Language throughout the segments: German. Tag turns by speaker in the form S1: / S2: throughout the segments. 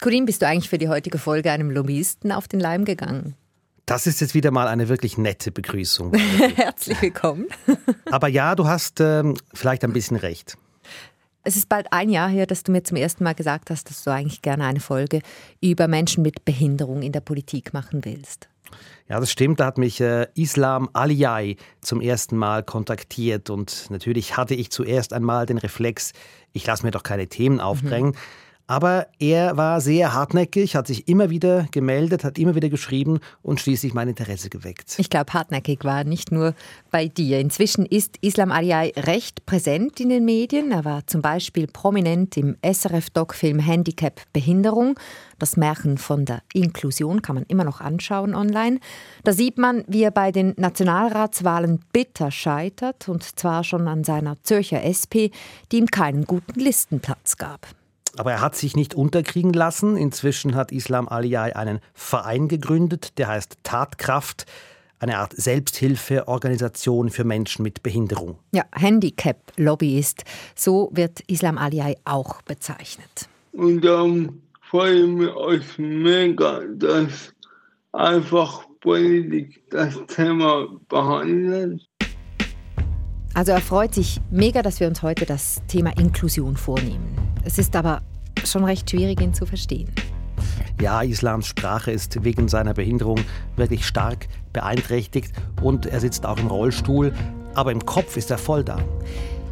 S1: Corinne, bist du eigentlich für die heutige Folge einem Lobbyisten auf den Leim gegangen?
S2: Das ist jetzt wieder mal eine wirklich nette Begrüßung.
S1: Herzlich willkommen.
S2: Aber ja, du hast äh, vielleicht ein bisschen recht.
S1: Es ist bald ein Jahr her, dass du mir zum ersten Mal gesagt hast, dass du eigentlich gerne eine Folge über Menschen mit Behinderung in der Politik machen willst.
S2: Ja, das stimmt. Da hat mich äh, Islam Aliyai zum ersten Mal kontaktiert. Und natürlich hatte ich zuerst einmal den Reflex, ich lasse mir doch keine Themen aufdrängen. Mhm. Aber er war sehr hartnäckig, hat sich immer wieder gemeldet, hat immer wieder geschrieben und schließlich mein Interesse geweckt.
S1: Ich glaube, hartnäckig war nicht nur bei dir. Inzwischen ist Islam Aliyai recht präsent in den Medien. Er war zum Beispiel prominent im SRF-Doc-Film Handicap Behinderung. Das Märchen von der Inklusion kann man immer noch anschauen online. Da sieht man, wie er bei den Nationalratswahlen bitter scheitert, und zwar schon an seiner Zürcher SP, die ihm keinen guten Listenplatz gab.
S2: Aber er hat sich nicht unterkriegen lassen. Inzwischen hat Islam Aliyai einen Verein gegründet, der heißt Tatkraft eine Art Selbsthilfeorganisation für Menschen mit Behinderung.
S1: Ja, Handicap-Lobbyist. So wird Islam Aliyai auch bezeichnet.
S3: Und darum freue ich mich euch mega, dass einfach Politik das Thema behandelt.
S1: Also er freut sich mega, dass wir uns heute das Thema Inklusion vornehmen. Es ist aber schon recht schwierig, ihn zu verstehen.
S2: Ja, Islams Sprache ist wegen seiner Behinderung wirklich stark beeinträchtigt und er sitzt auch im Rollstuhl, aber im Kopf ist er voll da.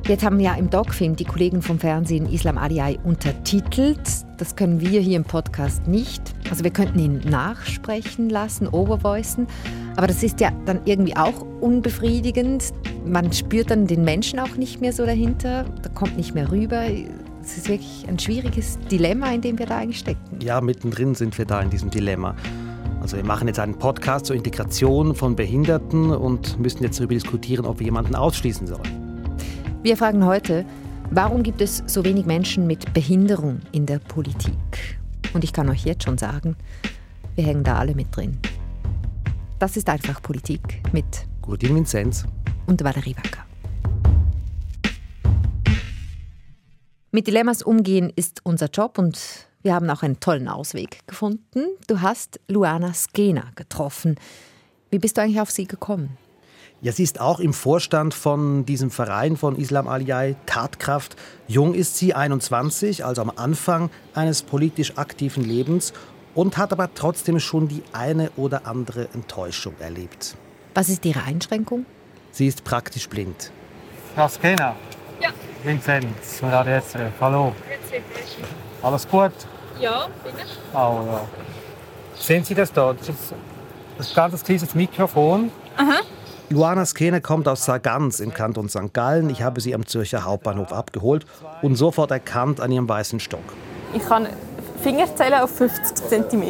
S1: Jetzt haben ja im Doc-Film die Kollegen vom Fernsehen Islam Aliyai untertitelt. Das können wir hier im Podcast nicht. Also wir könnten ihn nachsprechen lassen, overvoicen. Aber das ist ja dann irgendwie auch unbefriedigend. Man spürt dann den Menschen auch nicht mehr so dahinter. Da kommt nicht mehr rüber. Es ist wirklich ein schwieriges Dilemma, in dem wir da eigentlich stecken.
S2: Ja, mittendrin sind wir da in diesem Dilemma. Also wir machen jetzt einen Podcast zur Integration von Behinderten und müssen jetzt darüber diskutieren, ob wir jemanden ausschließen sollen.
S1: Wir fragen heute, warum gibt es so wenig Menschen mit Behinderung in der Politik? Und ich kann euch jetzt schon sagen, wir hängen da alle mit drin. Das ist einfach Politik mit
S2: Gurdin Vinzenz
S1: und Valerie Wacker. Mit Dilemmas umgehen ist unser Job und wir haben auch einen tollen Ausweg gefunden. Du hast Luana Skena getroffen. Wie bist du eigentlich auf sie gekommen?
S2: Ja, sie ist auch im Vorstand von diesem Verein von Islam Aliyai, Tatkraft. Jung ist sie, 21, also am Anfang eines politisch aktiven Lebens und hat aber trotzdem schon die eine oder andere Enttäuschung erlebt.
S1: Was ist ihre Einschränkung?
S2: Sie ist praktisch blind.
S4: Frau Skena.
S5: Ja.
S4: Vinzenz, Radio SRF. Hallo. Alles gut?
S5: Ja, bin ich.
S4: Oh, ja. Sehen Sie das da? Das ist ein ganz kleines Mikrofon.
S5: Aha.
S2: Luana Skene kommt aus Sargans im Kanton St. Gallen. Ich habe sie am Zürcher Hauptbahnhof abgeholt und sofort erkannt an ihrem weißen Stock.
S5: Ich kann Fingerzählen auf 50 cm.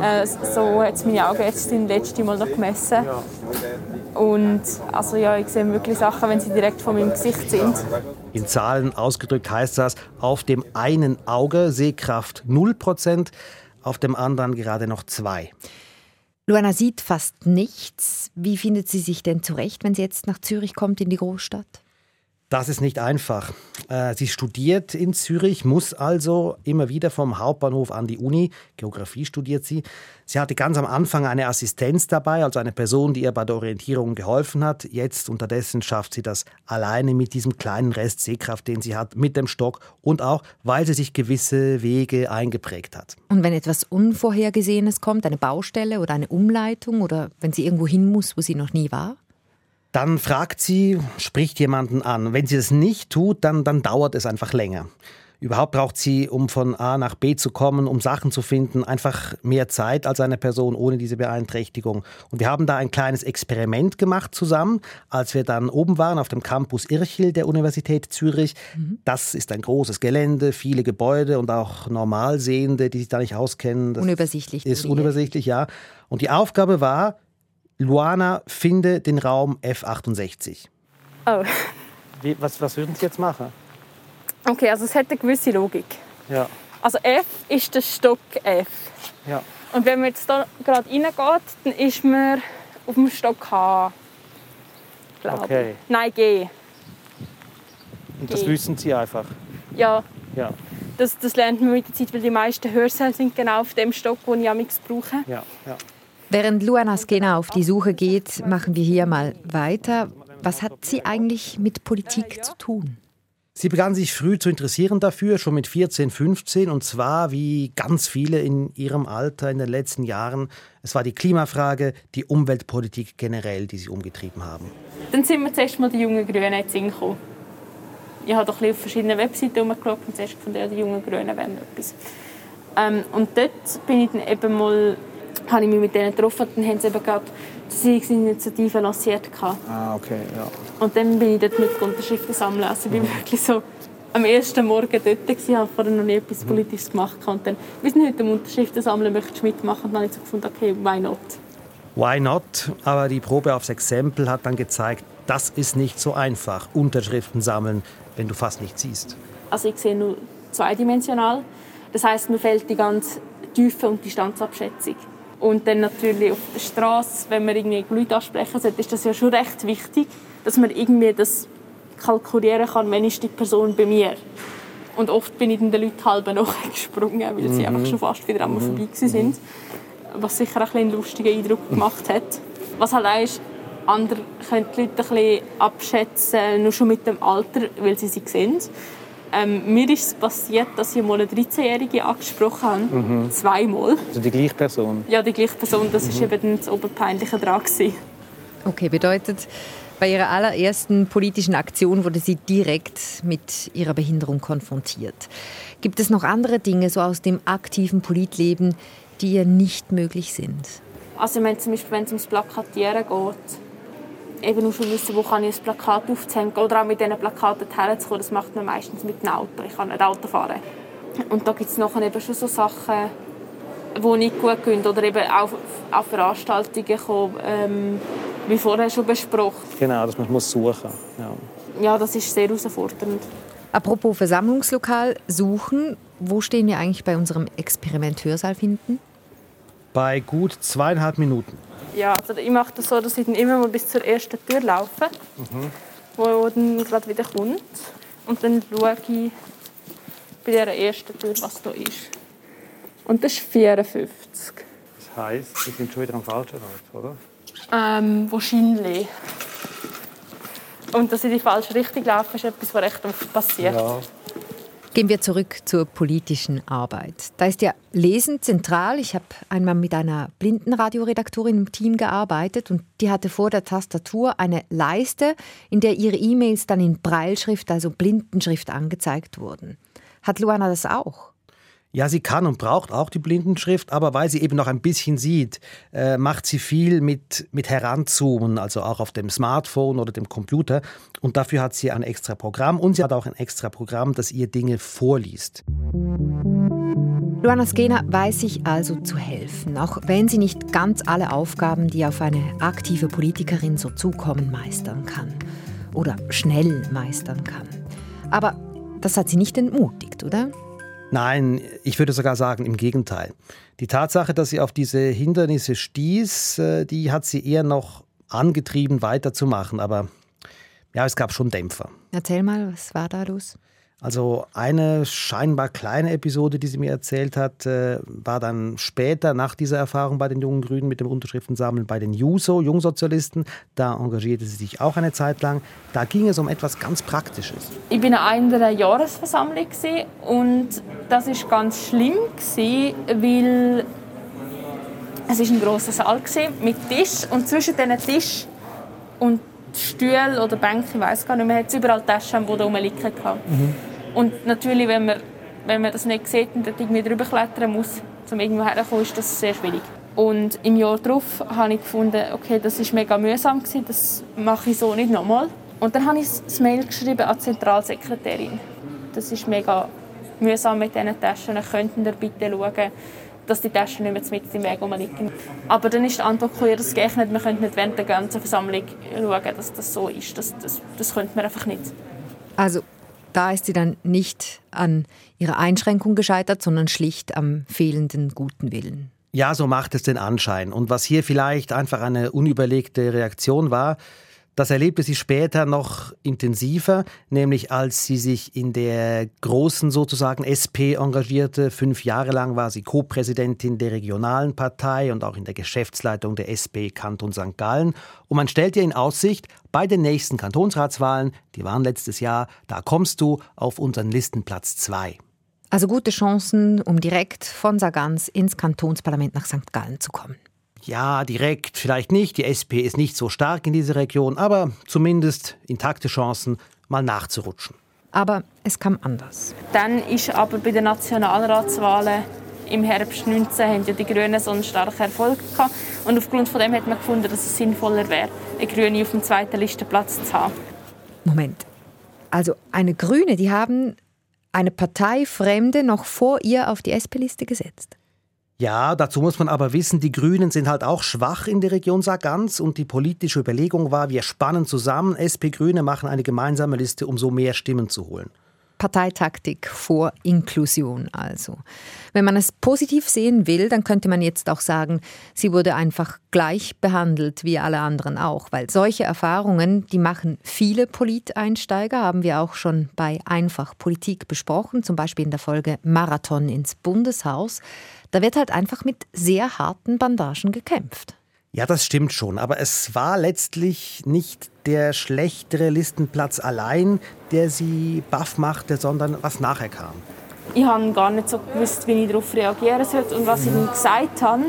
S5: Äh, so hat meine Augen jetzt das letzte Mal noch gemessen. Und also ja, ich sehe wirklich Sachen, wenn sie direkt vor meinem Gesicht sind.
S2: In Zahlen ausgedrückt heißt das, auf dem einen Auge Sehkraft 0%, auf dem anderen gerade noch 2%.
S1: Luana sieht fast nichts. Wie findet sie sich denn zurecht, wenn sie jetzt nach Zürich kommt, in die Großstadt?
S2: Das ist nicht einfach. Äh, sie studiert in Zürich, muss also immer wieder vom Hauptbahnhof an die Uni. Geografie studiert sie. Sie hatte ganz am Anfang eine Assistenz dabei, also eine Person, die ihr bei der Orientierung geholfen hat. Jetzt unterdessen schafft sie das alleine mit diesem kleinen Rest Sehkraft, den sie hat, mit dem Stock und auch, weil sie sich gewisse Wege eingeprägt hat.
S1: Und wenn etwas Unvorhergesehenes kommt, eine Baustelle oder eine Umleitung oder wenn sie irgendwo hin muss, wo sie noch nie war?
S2: Dann fragt sie, spricht jemanden an. Wenn sie das nicht tut, dann, dann dauert es einfach länger. Überhaupt braucht sie, um von A nach B zu kommen, um Sachen zu finden, einfach mehr Zeit als eine Person ohne diese Beeinträchtigung. Und wir haben da ein kleines Experiment gemacht zusammen, als wir dann oben waren auf dem Campus Irchel der Universität Zürich. Mhm. Das ist ein großes Gelände, viele Gebäude und auch Normalsehende, die sich da nicht auskennen. Das
S1: unübersichtlich.
S2: Ist unübersichtlich, ja. Und die Aufgabe war, Luana, finde den Raum F68.
S5: Oh.
S4: Wie, was, was würden Sie jetzt machen?
S5: Okay, also es hat eine gewisse Logik.
S4: Ja.
S5: Also F ist der Stock F.
S4: Ja.
S5: Und wenn man jetzt da gerade reingeht, dann ist man auf dem Stock H. Glaube
S4: Okay.
S5: Nein, G.
S4: Und das
S5: G.
S4: wissen Sie einfach.
S5: Ja.
S4: Ja.
S5: Das, das lernt man mit der Zeit, weil die meisten Hörsäle sind genau auf dem Stock, den ich amigs brauche.
S4: Ja, ja.
S1: Während Luana Skena auf die Suche geht, machen wir hier mal weiter. Was hat sie eigentlich mit Politik zu tun?
S2: Sie begann sich früh zu interessieren dafür, schon mit 14, 15, und zwar wie ganz viele in ihrem Alter in den letzten Jahren. Es war die Klimafrage, die Umweltpolitik generell, die sie umgetrieben haben.
S5: Dann sind wir zuerst mal die jungen Grünen in Sinn gekommen. Ich habe doch auf verschiedenen Webseiten herumgeschaut und zuerst gefunden, ja, die jungen Grünen wären etwas. Ähm, und dort bin ich dann eben mal, habe ich mich mit denen getroffen und dann haben sie eben gerade die Siegungsinitiative lanciert.
S4: Ah, okay, ja.
S5: Und dann bin ich dort mit Unterschriften sammeln. Also ich bin wirklich so am ersten Morgen dort gewesen, habe vorher noch nie etwas Politisches gemacht. Und dann, wir sind heute am Unterschriften sammeln, möchtest du mitmachen? Und dann habe ich so gefunden, okay, why not?
S2: Why not? Aber die Probe aufs Exempel hat dann gezeigt, das ist nicht so einfach, Unterschriften sammeln, wenn du fast nichts siehst.
S5: Also ich sehe nur zweidimensional. Das heißt, mir fehlt die ganze Tiefe und Distanzabschätzung. Und dann natürlich auf der Straße, wenn man irgendwie Leute ansprechen sollte, ist das ja schon recht wichtig, dass man irgendwie das kalkulieren kann, wenn ist die Person bei mir. Und oft bin ich dann den Leuten halb nachgesprungen, weil sie
S2: Mhm.
S5: einfach schon fast wieder einmal vorbei gewesen sind. Was sicher ein einen lustigen Eindruck gemacht hat. Was halt auch ist, andere können die Leute ein bisschen abschätzen, nur schon mit dem Alter, weil sie sie sehen. Ähm, mir ist es passiert, dass ich mal eine 13-Jährige angesprochen habe. Zweimal.
S4: Also die gleiche Person.
S5: Ja, die gleiche Person. Das war eben dann das Oberpeinliche. Gewesen.
S1: Okay, bedeutet, bei ihrer allerersten politischen Aktion wurde sie direkt mit ihrer Behinderung konfrontiert. Gibt es noch andere Dinge so aus dem aktiven Politleben, die ihr nicht möglich sind?
S5: Also ich meine, zum Beispiel, wenn es ums Plakatieren geht, eben nur schon wissen, wo kann ich ein Plakat aufzuhängen oder auch mit diesen Plakaten herzukommen, das macht man meistens mit einem Auto. Ich kann nicht Auto fahren. Und da gibt es nachher eben schon so Sachen, die nicht gut gehen oder eben auch auf Veranstaltungen kommen, ähm, wie vorher schon besprochen.
S4: Genau, dass man muss suchen ja.
S5: Ja, das ist sehr herausfordernd.
S1: Apropos Versammlungslokal suchen, wo stehen wir eigentlich bei unserem Experiment Hörsaal finden?
S2: Bei gut zweieinhalb Minuten.
S5: Ja, also ich mache das so, dass ich dann immer mal bis zur ersten Tür laufe, wo dann gerade wieder kommt. Und dann schaue ich bei der ersten Tür, was da ist. Und das ist 54.
S4: Das heisst, wir sind schon wieder am falschen Ort, oder?
S5: Ähm, wahrscheinlich. Und dass ich in die falsche Richtung laufe, ist etwas, was recht oft passiert.
S4: Ja.
S1: Gehen wir zurück zur politischen Arbeit. Da ist ja Lesen zentral. Ich habe einmal mit einer Blindenradioredaktorin im Team gearbeitet und die hatte vor der Tastatur eine Leiste, in der ihre E-Mails dann in Breilschrift, also Blindenschrift, angezeigt wurden. Hat Luana das auch?
S2: Ja, sie kann und braucht auch die Blindenschrift, aber weil sie eben noch ein bisschen sieht, äh, macht sie viel mit, mit Heranzoomen, also auch auf dem Smartphone oder dem Computer. Und dafür hat sie ein extra Programm und sie hat auch ein extra Programm, das ihr Dinge vorliest.
S1: Luana Skena weiß sich also zu helfen, auch wenn sie nicht ganz alle Aufgaben, die auf eine aktive Politikerin so zukommen, meistern kann. Oder schnell meistern kann. Aber das hat sie nicht entmutigt, oder?
S2: Nein, ich würde sogar sagen, im Gegenteil. Die Tatsache, dass sie auf diese Hindernisse stieß, äh, die hat sie eher noch angetrieben, weiterzumachen. Aber ja, es gab schon Dämpfer.
S1: Erzähl mal, was war da los?
S2: Also eine scheinbar kleine Episode, die sie mir erzählt hat, äh, war dann später nach dieser Erfahrung bei den Jungen Grünen mit dem Unterschriftensammeln bei den JUSO, Jungsozialisten. Da engagierte sie sich auch eine Zeit lang. Da ging es um etwas ganz Praktisches.
S5: Ich bin an einer Jahresversammlung und das ist ganz schlimm weil es ist ein großer Saal mit Tisch und zwischen diesen Tisch und Stühlen oder Bänke, ich weiß gar nicht mehr, hat es überall Taschen am Boden rumliegen gehabt. Und natürlich, wenn man, wenn man das nicht sieht und dort irgendwie drüber klettern muss, um irgendwo herzukommen, ist das sehr schwierig. Und im Jahr darauf habe ich gefunden, okay, das ist mega mühsam gewesen, das mache ich so nicht nochmal. Und dann habe ich das Mail geschrieben an die Zentralsekretärin. Das ist mega mühsam mit diesen Taschen. Könnten ihr bitte schauen, dass die Taschen nicht mehr mit im Weg rumliegen. Aber dann ist die Antwort ja, das geht nicht. Wir können nicht während der ganzen Versammlung schauen, dass das so ist. Das, das, das könnte man einfach nicht.
S1: Also da ist sie dann nicht an ihrer Einschränkung gescheitert, sondern schlicht am fehlenden guten Willen.
S2: Ja, so macht es den Anschein. Und was hier vielleicht einfach eine unüberlegte Reaktion war, Das erlebte sie später noch intensiver, nämlich als sie sich in der großen sozusagen SP engagierte. Fünf Jahre lang war sie Co-Präsidentin der regionalen Partei und auch in der Geschäftsleitung der SP Kanton St. Gallen. Und man stellt ihr in Aussicht, bei den nächsten Kantonsratswahlen, die waren letztes Jahr, da kommst du auf unseren Listenplatz zwei.
S1: Also gute Chancen, um direkt von Sargans ins Kantonsparlament nach St. Gallen zu kommen.
S2: Ja, direkt vielleicht nicht. Die SP ist nicht so stark in dieser Region, aber zumindest intakte Chancen, mal nachzurutschen.
S1: Aber es kam anders.
S5: Dann ist aber bei den Nationalratswahlen im Herbst 19 haben ja die Grünen so einen starken Erfolg gehabt. Und aufgrund von dem hat man gefunden, dass es sinnvoller wäre, eine Grüne auf dem zweiten Listenplatz zu haben.
S1: Moment. Also eine Grüne, die haben eine Parteifremde noch vor ihr auf die SP-Liste gesetzt.
S2: Ja, dazu muss man aber wissen, die Grünen sind halt auch schwach in der Region Sargans und die politische Überlegung war, wir spannen zusammen, SP-Grüne machen eine gemeinsame Liste, um so mehr Stimmen zu holen.
S1: Parteitaktik vor Inklusion also. Wenn man es positiv sehen will, dann könnte man jetzt auch sagen, sie wurde einfach gleich behandelt wie alle anderen auch, weil solche Erfahrungen, die machen viele Politeinsteiger, haben wir auch schon bei Einfach Politik besprochen, zum Beispiel in der Folge Marathon ins Bundeshaus. Da wird halt einfach mit sehr harten Bandagen gekämpft.
S2: Ja, das stimmt schon, aber es war letztlich nicht der schlechtere Listenplatz allein, der sie baff machte, sondern was nachher kam.
S5: Ich habe gar nicht so gewusst, wie ich darauf reagieren sollte und was ich ihm gesagt habe.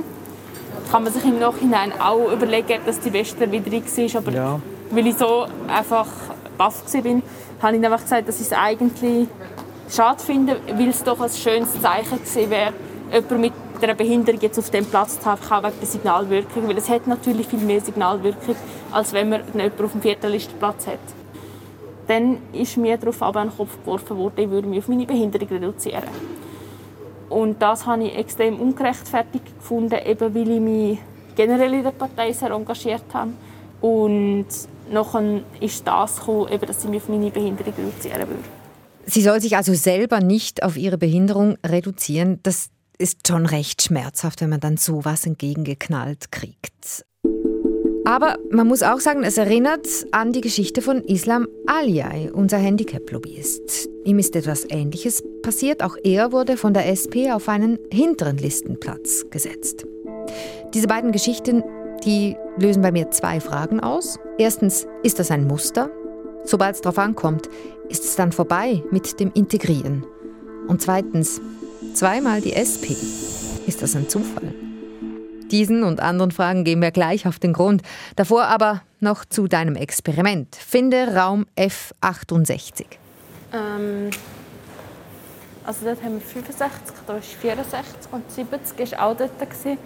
S5: Kann man sich im Nachhinein auch überlegen, ob das die beste Erwiderung war. Aber ja. weil ich so einfach baff war, habe ich einfach gesagt, dass ich es eigentlich schade finde, weil es doch ein schönes Zeichen gewesen wäre, jemand mit einer Behinderung jetzt auf dem Platz zu haben, auch wegen der Signalwirkung. Weil es hat natürlich viel mehr Signalwirkung, als wenn man jemanden auf dem vierten Listenplatz hat. Dann ist mir darauf aber den Kopf geworfen worden, ich würde mich auf meine Behinderung reduzieren. Und das habe ich extrem ungerechtfertigt gefunden, eben weil ich mich generell in der Partei sehr engagiert habe. Und nachher ist das gekommen, eben, dass ich mich auf meine Behinderung reduzieren würde.
S1: Sie soll sich also selber nicht auf ihre Behinderung reduzieren. Das ist schon recht schmerzhaft, wenn man dann sowas entgegengeknallt kriegt. Aber man muss auch sagen, es erinnert an die Geschichte von Islam Aliyai, unser Handicap-Lobbyist. Ihm ist etwas Ähnliches passiert. Auch er wurde von der SP auf einen hinteren Listenplatz gesetzt. Diese beiden Geschichten, die lösen bei mir zwei Fragen aus. Erstens, ist das ein Muster? Sobald es darauf ankommt, ist es dann vorbei mit dem Integrieren. Und zweitens, Zweimal die SP. Ist das ein Zufall? Diesen und anderen Fragen gehen wir gleich auf den Grund. Davor aber noch zu deinem Experiment. Finde Raum F68.
S5: Ähm, also dort haben wir 65, da ist 64 und 70 war auch dort. Gewesen.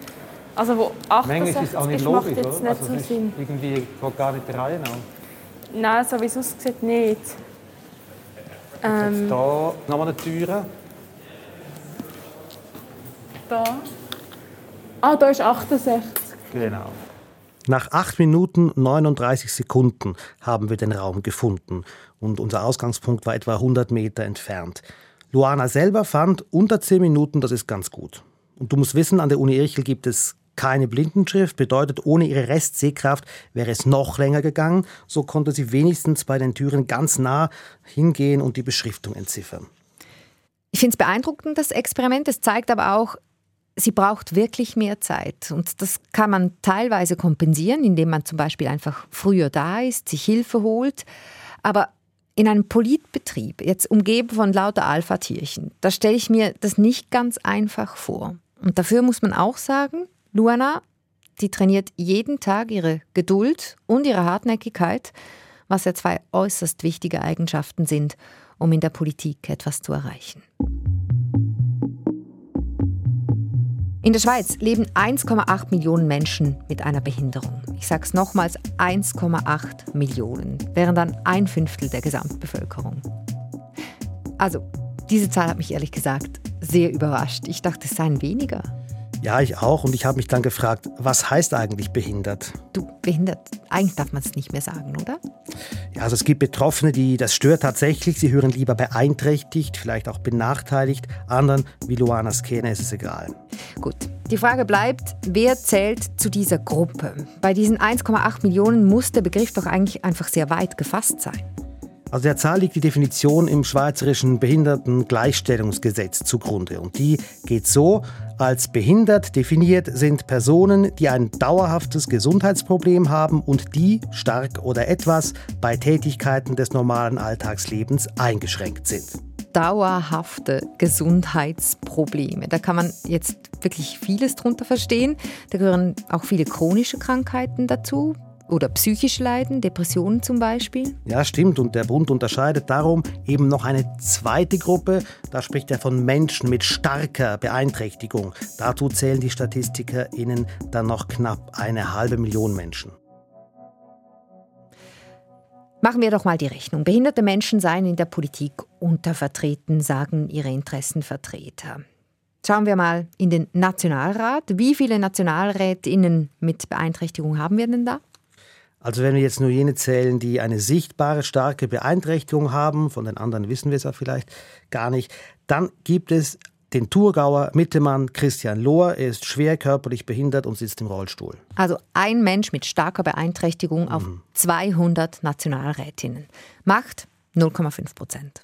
S5: Also wo 68 ist, auch nicht ist, logisch, macht jetzt nicht also so Sinn.
S4: Irgendwie geht gar nicht der Reihe nach.
S5: Nein, so wie es aussieht, nicht.
S4: Ähm, jetzt hier nochmal eine Tür.
S5: Da. Ah, da ist 68.
S2: Genau. Nach 8 Minuten 39 Sekunden haben wir den Raum gefunden und unser Ausgangspunkt war etwa 100 Meter entfernt. Luana selber fand, unter 10 Minuten, das ist ganz gut. Und du musst wissen, an der Uni Irchel gibt es keine Blindenschrift, bedeutet, ohne ihre Restsehkraft wäre es noch länger gegangen. So konnte sie wenigstens bei den Türen ganz nah hingehen und die Beschriftung entziffern.
S1: Ich finde es beeindruckend, das Experiment. Es zeigt aber auch, sie braucht wirklich mehr Zeit. Und das kann man teilweise kompensieren, indem man zum Beispiel einfach früher da ist, sich Hilfe holt. Aber in einem Politbetrieb, jetzt umgeben von lauter Alpha-Tierchen, da stelle ich mir das nicht ganz einfach vor. Und dafür muss man auch sagen, Luana, die trainiert jeden Tag ihre Geduld und ihre Hartnäckigkeit, was ja zwei äußerst wichtige Eigenschaften sind, um in der Politik etwas zu erreichen. In der Schweiz leben 1,8 Millionen Menschen mit einer Behinderung. Ich sage es nochmals, 1,8 Millionen, wären dann ein Fünftel der Gesamtbevölkerung. Also, diese Zahl hat mich ehrlich gesagt sehr überrascht. Ich dachte, es seien weniger.
S2: Ja, ich auch. Und ich habe mich dann gefragt, was heißt eigentlich behindert?
S1: Du, behindert, eigentlich darf man es nicht mehr sagen, oder?
S2: Ja, also es gibt Betroffene, die das stört tatsächlich. Sie hören lieber beeinträchtigt, vielleicht auch benachteiligt. Anderen, wie Luana Skene, ist es egal.
S1: Gut. Die Frage bleibt, wer zählt zu dieser Gruppe? Bei diesen 1,8 Millionen muss der Begriff doch eigentlich einfach sehr weit gefasst sein.
S2: Also der Zahl liegt die Definition im Schweizerischen Behindertengleichstellungsgesetz zugrunde. Und die geht so, als behindert definiert sind Personen, die ein dauerhaftes Gesundheitsproblem haben und die stark oder etwas bei Tätigkeiten des normalen Alltagslebens eingeschränkt sind.
S1: Dauerhafte Gesundheitsprobleme. Da kann man jetzt wirklich vieles drunter verstehen. Da gehören auch viele chronische Krankheiten dazu, oder psychisch leiden, Depressionen zum Beispiel?
S2: Ja, stimmt. Und der Bund unterscheidet darum eben noch eine zweite Gruppe. Da spricht er von Menschen mit starker Beeinträchtigung. Dazu zählen die StatistikerInnen dann noch knapp eine halbe Million Menschen.
S1: Machen wir doch mal die Rechnung. Behinderte Menschen seien in der Politik untervertreten, sagen ihre Interessenvertreter. Schauen wir mal in den Nationalrat. Wie viele Nationalrätinnen mit Beeinträchtigung haben wir denn da?
S2: Also wenn wir jetzt nur jene zählen, die eine sichtbare, starke Beeinträchtigung haben, von den anderen wissen wir es ja vielleicht gar nicht, dann gibt es den Thurgauer Mittemann Christian Lohr. Er ist schwer körperlich behindert und sitzt im Rollstuhl.
S1: Also ein Mensch mit starker Beeinträchtigung mhm. auf 200 Nationalrätinnen. Macht 0,5 Prozent.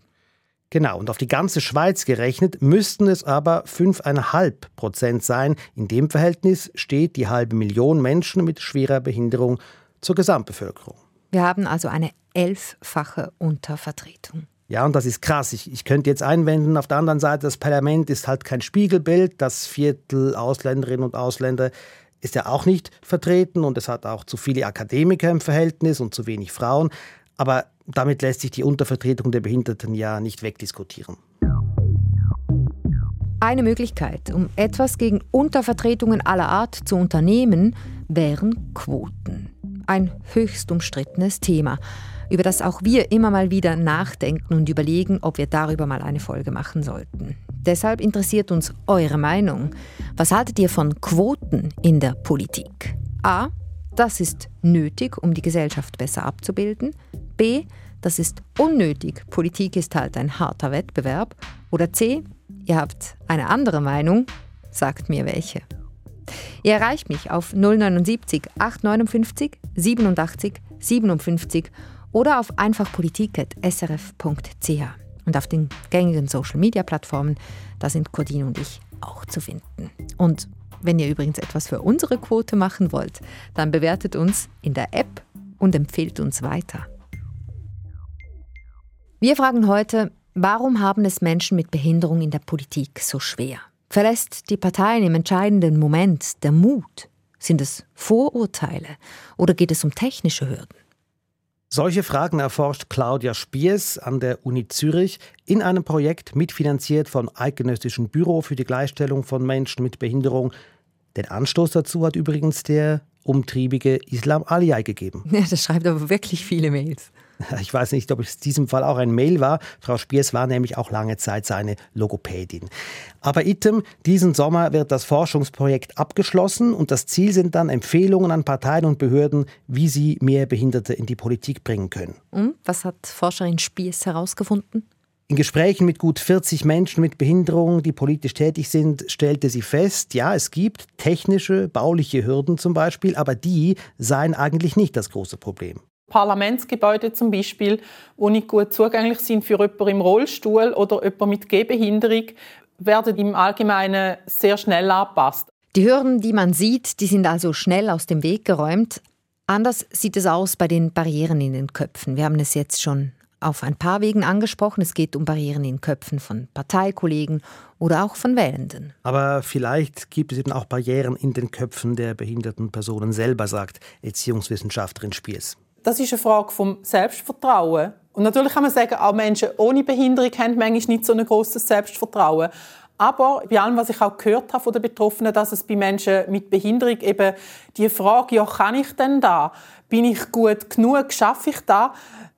S2: Genau, und auf die ganze Schweiz gerechnet müssten es aber 5,5 Prozent sein. In dem Verhältnis steht die halbe Million Menschen mit schwerer Behinderung zur Gesamtbevölkerung.
S1: Wir haben also eine elffache Untervertretung.
S2: Ja, und das ist krass. Ich, ich könnte jetzt einwenden, auf der anderen Seite, das Parlament ist halt kein Spiegelbild. Das Viertel Ausländerinnen und Ausländer ist ja auch nicht vertreten und es hat auch zu viele Akademiker im Verhältnis und zu wenig Frauen. Aber damit lässt sich die Untervertretung der Behinderten ja nicht wegdiskutieren.
S1: Eine Möglichkeit, um etwas gegen Untervertretungen aller Art zu unternehmen, wären Quoten ein höchst umstrittenes Thema, über das auch wir immer mal wieder nachdenken und überlegen, ob wir darüber mal eine Folge machen sollten. Deshalb interessiert uns eure Meinung. Was haltet ihr von Quoten in der Politik? A. Das ist nötig, um die Gesellschaft besser abzubilden. B. Das ist unnötig. Politik ist halt ein harter Wettbewerb. Oder C. Ihr habt eine andere Meinung. Sagt mir welche. Ihr erreicht mich auf 079 859 87 57 oder auf einfachpolitik.srf.ch. Und auf den gängigen Social-Media-Plattformen, da sind Cordine und ich auch zu finden. Und wenn ihr übrigens etwas für unsere Quote machen wollt, dann bewertet uns in der App und empfehlt uns weiter. Wir fragen heute, warum haben es Menschen mit Behinderung in der Politik so schwer? Verlässt die Parteien im entscheidenden Moment der Mut? Sind es Vorurteile oder geht es um technische Hürden?
S2: Solche Fragen erforscht Claudia Spiers an der Uni Zürich in einem Projekt mitfinanziert vom Eidgenössischen Büro für die Gleichstellung von Menschen mit Behinderung. Den Anstoß dazu hat übrigens der umtriebige Islam Aliyah gegeben.
S1: Ja, das schreibt aber wirklich viele Mails.
S2: Ich weiß nicht, ob es in diesem Fall auch ein Mail war. Frau Spiers war nämlich auch lange Zeit seine Logopädin. Aber item, diesen Sommer wird das Forschungsprojekt abgeschlossen und das Ziel sind dann Empfehlungen an Parteien und Behörden, wie sie mehr Behinderte in die Politik bringen können.
S1: Und was hat Forscherin Spiers herausgefunden?
S2: In Gesprächen mit gut 40 Menschen mit Behinderung, die politisch tätig sind, stellte sie fest, ja, es gibt technische, bauliche Hürden zum Beispiel, aber die seien eigentlich nicht das große Problem.
S6: Parlamentsgebäude zum Beispiel, die nicht gut zugänglich sind für jemanden im Rollstuhl oder jemanden mit Gehbehinderung, werden im Allgemeinen sehr schnell angepasst.
S1: Die Hürden, die man sieht, die sind also schnell aus dem Weg geräumt. Anders sieht es aus bei den Barrieren in den Köpfen. Wir haben es jetzt schon auf ein paar Wegen angesprochen. Es geht um Barrieren in Köpfen von Parteikollegen oder auch von Wählenden.
S2: Aber vielleicht gibt es eben auch Barrieren in den Köpfen der behinderten Personen selber, sagt Erziehungswissenschaftlerin Spiers
S6: das ist eine Frage vom Selbstvertrauen. Und natürlich kann man sagen, auch Menschen ohne Behinderung haben manchmal nicht so ein großes Selbstvertrauen. Aber bei allem, was ich auch gehört habe von den Betroffenen, dass es bei Menschen mit Behinderung eben die Frage, ja, kann ich denn da? Bin ich gut genug? Schaffe ich da?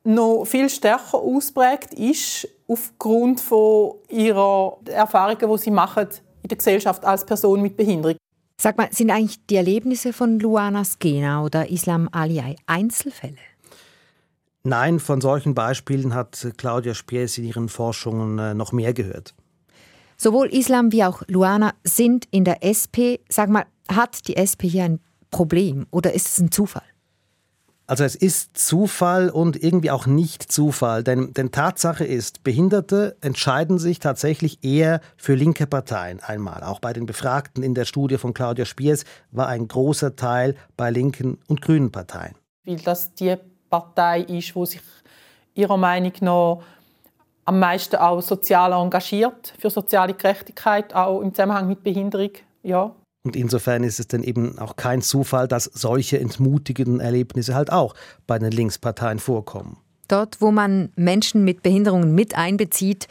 S6: noch viel stärker ausprägt ist aufgrund von ihrer Erfahrungen, die sie machen in der Gesellschaft als Person mit Behinderung.
S1: Sag mal, sind eigentlich die Erlebnisse von Luana Skena oder Islam Aliyai Einzelfälle?
S2: Nein, von solchen Beispielen hat Claudia Spies in ihren Forschungen äh, noch mehr gehört.
S1: Sowohl Islam wie auch Luana sind in der SP. Sag mal, hat die SP hier ein Problem oder ist es ein Zufall?
S2: Also es ist Zufall und irgendwie auch nicht Zufall, denn, denn Tatsache ist, Behinderte entscheiden sich tatsächlich eher für linke Parteien einmal. Auch bei den Befragten in der Studie von Claudia Spiers war ein großer Teil bei linken und grünen Parteien.
S6: Weil das die Partei ist, wo sich ihrer Meinung nach am meisten auch sozial engagiert für soziale Gerechtigkeit, auch im Zusammenhang mit Behinderung. Ja.
S2: Und insofern ist es dann eben auch kein Zufall, dass solche entmutigenden Erlebnisse halt auch bei den Linksparteien vorkommen.
S1: Dort, wo man Menschen mit Behinderungen mit einbezieht,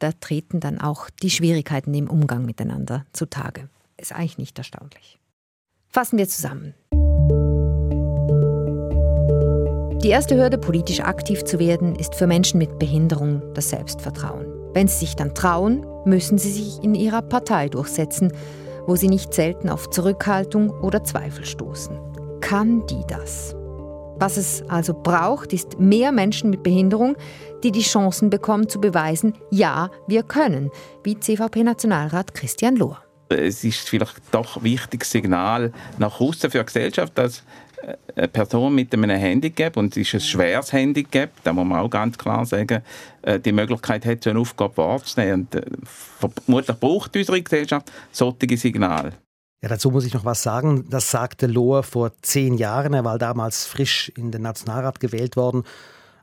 S1: da treten dann auch die Schwierigkeiten im Umgang miteinander zutage. Ist eigentlich nicht erstaunlich. Fassen wir zusammen. Die erste Hürde, politisch aktiv zu werden, ist für Menschen mit Behinderung das Selbstvertrauen. Wenn sie sich dann trauen, müssen sie sich in ihrer Partei durchsetzen, wo sie nicht selten auf Zurückhaltung oder Zweifel stoßen. Kann die das? Was es also braucht, ist mehr Menschen mit Behinderung, die die Chancen bekommen zu beweisen, ja, wir können, wie CVP-Nationalrat Christian Lohr.
S7: Es ist vielleicht doch ein wichtiges Signal nach außen für die Gesellschaft, dass eine Person mit einem Handicap, und es ist ein schweres Handicap, da muss man auch ganz klar sagen, äh, die Möglichkeit hat, so eine Aufgabe wahrzunehmen. Und äh, vermutlich braucht unsere Gesellschaft solche Signale.
S2: Ja, dazu muss ich noch was sagen. Das sagte Lohr vor zehn Jahren. Er war damals frisch in den Nationalrat gewählt worden.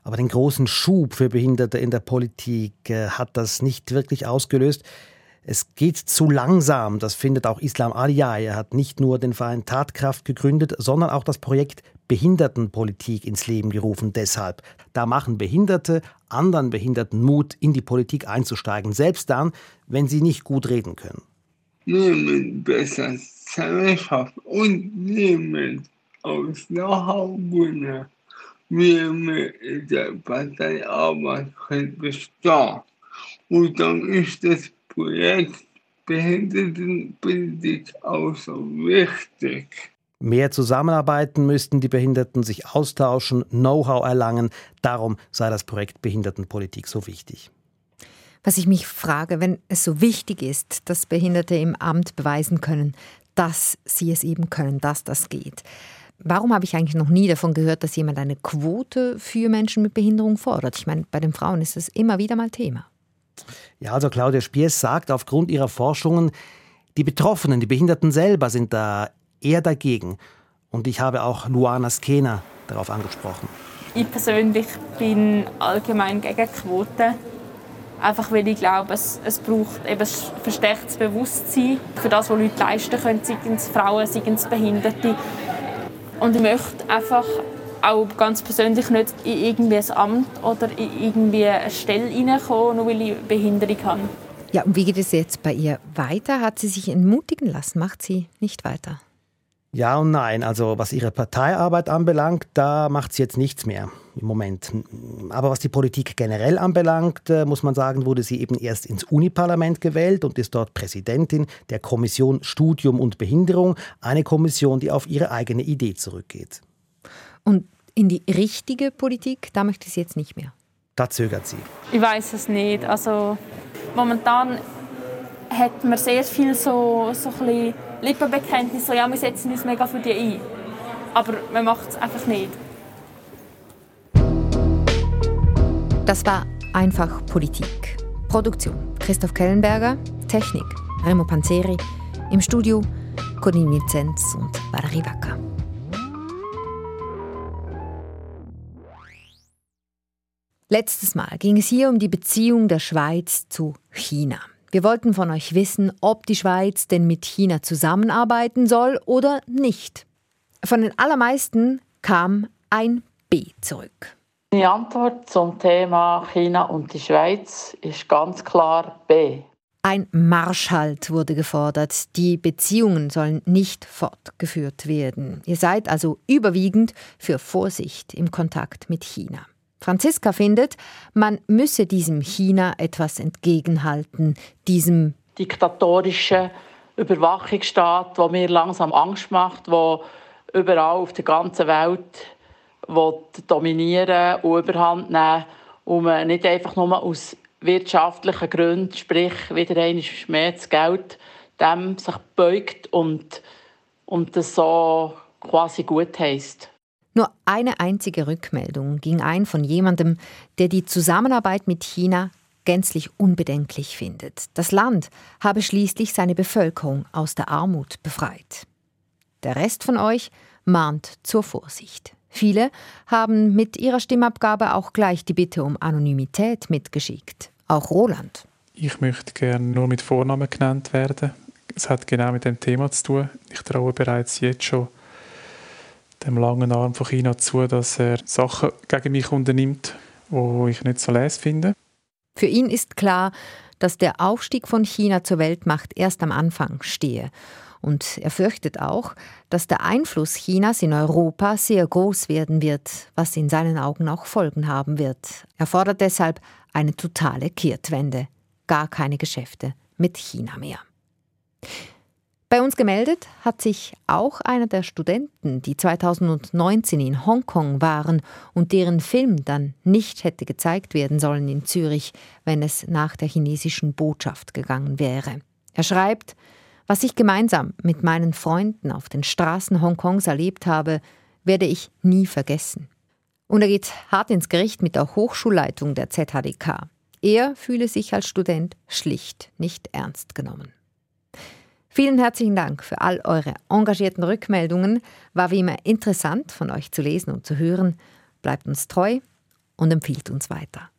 S2: Aber den großen Schub für Behinderte in der Politik äh, hat das nicht wirklich ausgelöst. Es geht zu langsam, das findet auch Islam Aliyah. Er hat nicht nur den Verein Tatkraft gegründet, sondern auch das Projekt Behindertenpolitik ins Leben gerufen. Deshalb, da machen Behinderte anderen Behinderten Mut, in die Politik einzusteigen, selbst dann, wenn sie nicht gut reden können.
S3: Nehmen besser Gesellschaft und nehmen aus Hauptbühne, wie wir der Parteiarbeit bestehen. Und dann ist das Projekt Behindertenpolitik auch so wichtig.
S2: Mehr zusammenarbeiten müssten die Behinderten, sich austauschen, Know-how erlangen. Darum sei das Projekt Behindertenpolitik so wichtig.
S1: Was ich mich frage, wenn es so wichtig ist, dass Behinderte im Amt beweisen können, dass sie es eben können, dass das geht. Warum habe ich eigentlich noch nie davon gehört, dass jemand eine Quote für Menschen mit Behinderung fordert? Ich meine, bei den Frauen ist es immer wieder mal Thema.
S2: Ja, also Claudia Spiers sagt aufgrund ihrer Forschungen, die Betroffenen, die Behinderten selber sind da eher dagegen. Und ich habe auch Luana Skena darauf angesprochen.
S5: Ich persönlich bin allgemein gegen Quoten. Einfach weil ich glaube, es, es braucht eben verstärktes Bewusstsein für das, was Leute leisten können, seien es Frauen, seien es Behinderte. Und ich möchte einfach auch ganz persönlich nicht in irgendwie ein Amt oder in irgendwie eine Stelle reinkommen, nur weil ich Behinderung habe.
S1: Ja, und wie geht es jetzt bei ihr weiter? Hat sie sich entmutigen lassen? Macht sie nicht weiter?
S2: Ja und nein. Also was ihre Parteiarbeit anbelangt, da macht sie jetzt nichts mehr im Moment. Aber was die Politik generell anbelangt, äh, muss man sagen, wurde sie eben erst ins Uniparlament gewählt und ist dort Präsidentin der Kommission Studium und Behinderung, eine Kommission, die auf ihre eigene Idee zurückgeht.
S1: Und in die richtige Politik, da möchte sie jetzt nicht mehr.
S2: Da zögert sie.
S5: Ich weiß es nicht. Also momentan hat man sehr viel so, so ein Lippenbekenntnis, so, ja, wir setzen uns mega für die ein. Aber man macht es einfach nicht.
S1: Das war einfach Politik. Produktion Christoph Kellenberger, Technik Remo Panzeri, im Studio Corinne Vinzenz und Valerie Wacker. Letztes Mal ging es hier um die Beziehung der Schweiz zu China. Wir wollten von euch wissen, ob die Schweiz denn mit China zusammenarbeiten soll oder nicht. Von den allermeisten kam ein B zurück.
S8: Die Antwort zum Thema China und die Schweiz ist ganz klar B.
S1: Ein Marschhalt wurde gefordert. Die Beziehungen sollen nicht fortgeführt werden. Ihr seid also überwiegend für Vorsicht im Kontakt mit China. Franziska findet, man müsse diesem China etwas entgegenhalten, diesem
S8: diktatorischen Überwachungsstaat, der mir langsam Angst macht, der überall auf der ganzen Welt dominieren und überhand nehmen man nicht einfach nur aus wirtschaftlichen Gründen, sprich wieder einmal mehr das Geld, dem sich beugt und, und das so quasi gut heisst.
S1: Nur eine einzige Rückmeldung ging ein von jemandem, der die Zusammenarbeit mit China gänzlich unbedenklich findet. Das Land habe schließlich seine Bevölkerung aus der Armut befreit. Der Rest von euch mahnt zur Vorsicht. Viele haben mit ihrer Stimmabgabe auch gleich die Bitte um Anonymität mitgeschickt. Auch Roland.
S9: Ich möchte gerne nur mit Vornamen genannt werden. Es hat genau mit dem Thema zu tun. Ich traue bereits jetzt schon dem langen Arm von China zu, dass er Sachen gegen mich unternimmt, wo ich nicht so les finde.
S1: Für ihn ist klar, dass der Aufstieg von China zur Weltmacht erst am Anfang stehe. Und er fürchtet auch, dass der Einfluss Chinas in Europa sehr groß werden wird, was in seinen Augen auch Folgen haben wird. Er fordert deshalb eine totale Kehrtwende. Gar keine Geschäfte mit China mehr. Bei uns gemeldet hat sich auch einer der Studenten, die 2019 in Hongkong waren und deren Film dann nicht hätte gezeigt werden sollen in Zürich, wenn es nach der chinesischen Botschaft gegangen wäre. Er schreibt, was ich gemeinsam mit meinen Freunden auf den Straßen Hongkongs erlebt habe, werde ich nie vergessen. Und er geht hart ins Gericht mit der Hochschulleitung der ZHDK. Er fühle sich als Student schlicht nicht ernst genommen. Vielen herzlichen Dank für all eure engagierten Rückmeldungen. War wie immer interessant von euch zu lesen und zu hören. Bleibt uns treu und empfiehlt uns weiter.